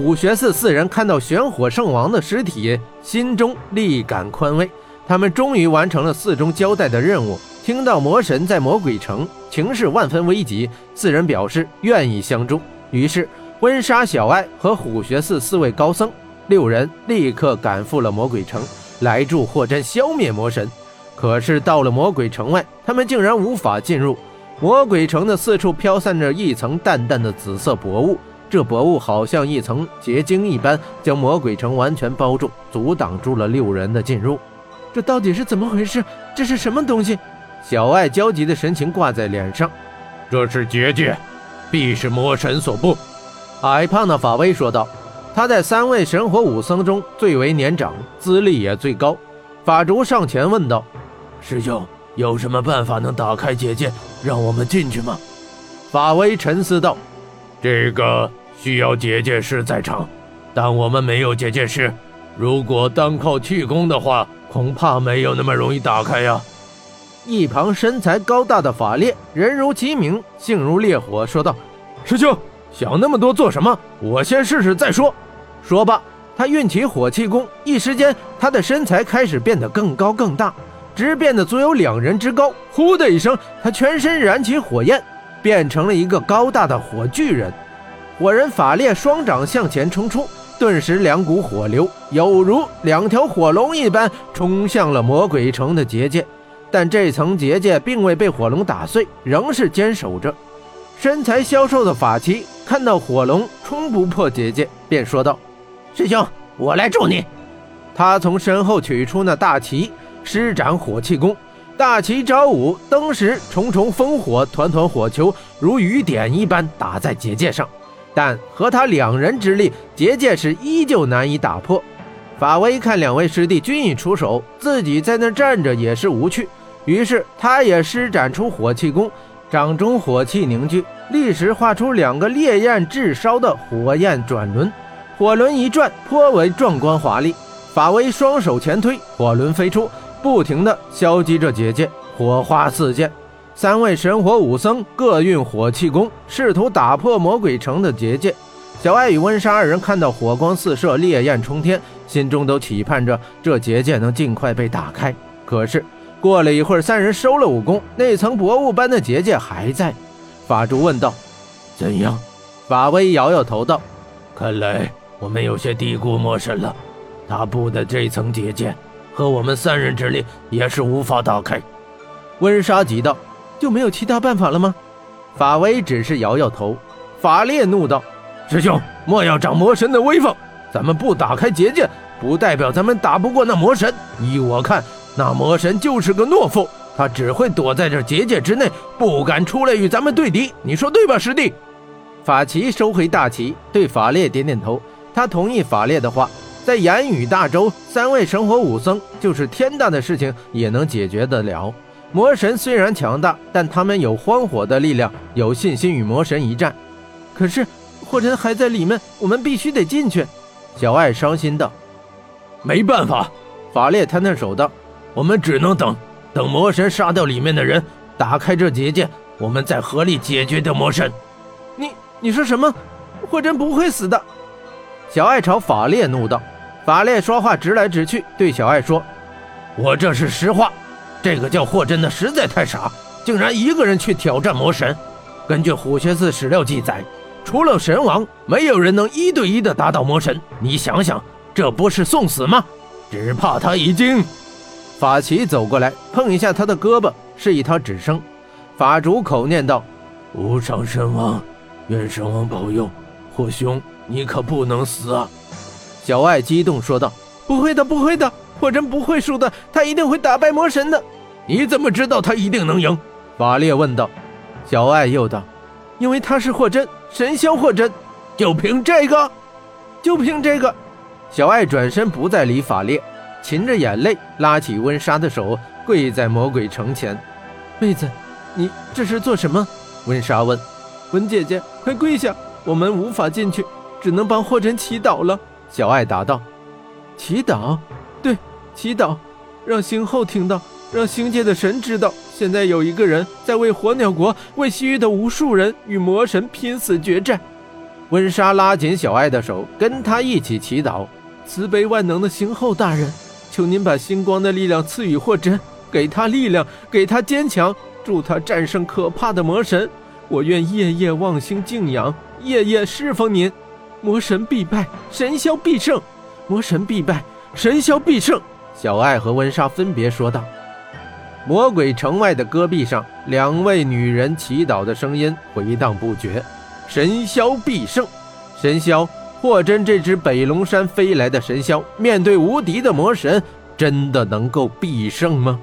虎穴寺四人看到玄火圣王的尸体，心中立感宽慰。他们终于完成了寺中交代的任务。听到魔神在魔鬼城，情势万分危急，四人表示愿意相助。于是，温莎、小爱和虎穴寺四位高僧六人立刻赶赴了魔鬼城，来助霍真消灭魔神。可是到了魔鬼城外，他们竟然无法进入。魔鬼城的四处飘散着一层淡淡的紫色薄雾，这薄雾好像一层结晶一般，将魔鬼城完全包住，阻挡住了六人的进入。这到底是怎么回事？这是什么东西？小爱焦急的神情挂在脸上。这是结界，必是魔神所布。矮胖的法威说道。他在三位神火武僧中最为年长，资历也最高。法竹上前问道：“师兄，有什么办法能打开结界，让我们进去吗？”法威沉思道：“这个需要结界师在场，但我们没有结界师。如果单靠气功的话，恐怕没有那么容易打开呀。”一旁身材高大的法烈，人如其名，性如烈火，说道：“师兄，想那么多做什么？我先试试再说。”说罢，他运起火气功，一时间，他的身材开始变得更高更大，直变得足有两人之高。呼的一声，他全身燃起火焰，变成了一个高大的火巨人。火人法烈双掌向前冲出，顿时两股火流有如两条火龙一般冲向了魔鬼城的结界。但这层结界并未被火龙打碎，仍是坚守着。身材消瘦的法器看到火龙冲不破结界，便说道：“师兄，我来助你。”他从身后取出那大旗，施展火气功。大旗招舞，登时重重烽火、团团火球如雨点一般打在结界上。但和他两人之力，结界是依旧难以打破。法威看两位师弟均已出手，自己在那站着也是无趣。于是，他也施展出火气功，掌中火气凝聚，立时画出两个烈焰炙烧的火焰转轮，火轮一转，颇为壮观华丽。法威双手前推，火轮飞出，不停地消击着结界，火花四溅。三位神火武僧各运火气功，试图打破魔鬼城的结界。小艾与温莎二人看到火光四射，烈焰冲天，心中都期盼着这结界能尽快被打开。可是。过了一会儿，三人收了武功，那层薄雾般的结界还在。法珠问道：“怎样？”法威摇摇头道：“看来我们有些低估魔神了。他布的这层结界，和我们三人之力也是无法打开。”温莎急道：“就没有其他办法了吗？”法威只是摇摇头。法烈怒道：“师兄，莫要长魔神的威风！咱们不打开结界，不代表咱们打不过那魔神。依我看。”那魔神就是个懦夫，他只会躲在这结界之内，不敢出来与咱们对敌。你说对吧，师弟？法奇收回大旗，对法烈点点头。他同意法烈的话。在言语大洲，三位神火武僧就是天大的事情也能解决得了。魔神虽然强大，但他们有荒火的力量，有信心与魔神一战。可是霍真还在里面，我们必须得进去。小爱伤心道：“没办法。”法烈摊摊手道。我们只能等，等魔神杀掉里面的人，打开这结界，我们再合力解决掉魔神。你你说什么？霍真不会死的！小爱朝法烈怒道。法烈说话直来直去，对小爱说：“我这是实话。这个叫霍真的实在太傻，竟然一个人去挑战魔神。根据虎穴寺史料记载，除了神王，没有人能一对一的打倒魔神。你想想，这不是送死吗？只怕他已经……”法奇走过来，碰一下他的胳膊，示意他止声。法主口念道：“无上神王，愿神王保佑，霍兄，你可不能死啊！”小爱激动说道：“不会的，不会的，霍真不会输的，他一定会打败魔神的。”你怎么知道他一定能赢？法烈问道。小爱又道：“因为他是霍真，神霄霍真，就凭这个，就凭这个。”小爱转身不再理法烈。噙着眼泪，拉起温莎的手，跪在魔鬼城前。妹子，你这是做什么？温莎问。温姐姐，快跪下！我们无法进去，只能帮霍真祈祷了。小爱答道。祈祷？对，祈祷，让星后听到，让星界的神知道，现在有一个人在为火鸟国、为西域的无数人与魔神拼死决战。温莎拉紧小爱的手，跟她一起祈祷：“慈悲万能的星后大人，求您把星光的力量赐予霍真，给他力量，给他坚强，助他战胜可怕的魔神。我愿夜夜望星敬仰，夜夜侍奉您。魔神必败，神霄必胜。魔神必败，神霄必胜。”小爱和温莎分别说道。魔鬼城外的戈壁上，两位女人祈祷的声音回荡不绝。神霄必胜！神霄，霍真这只北龙山飞来的神霄，面对无敌的魔神，真的能够必胜吗？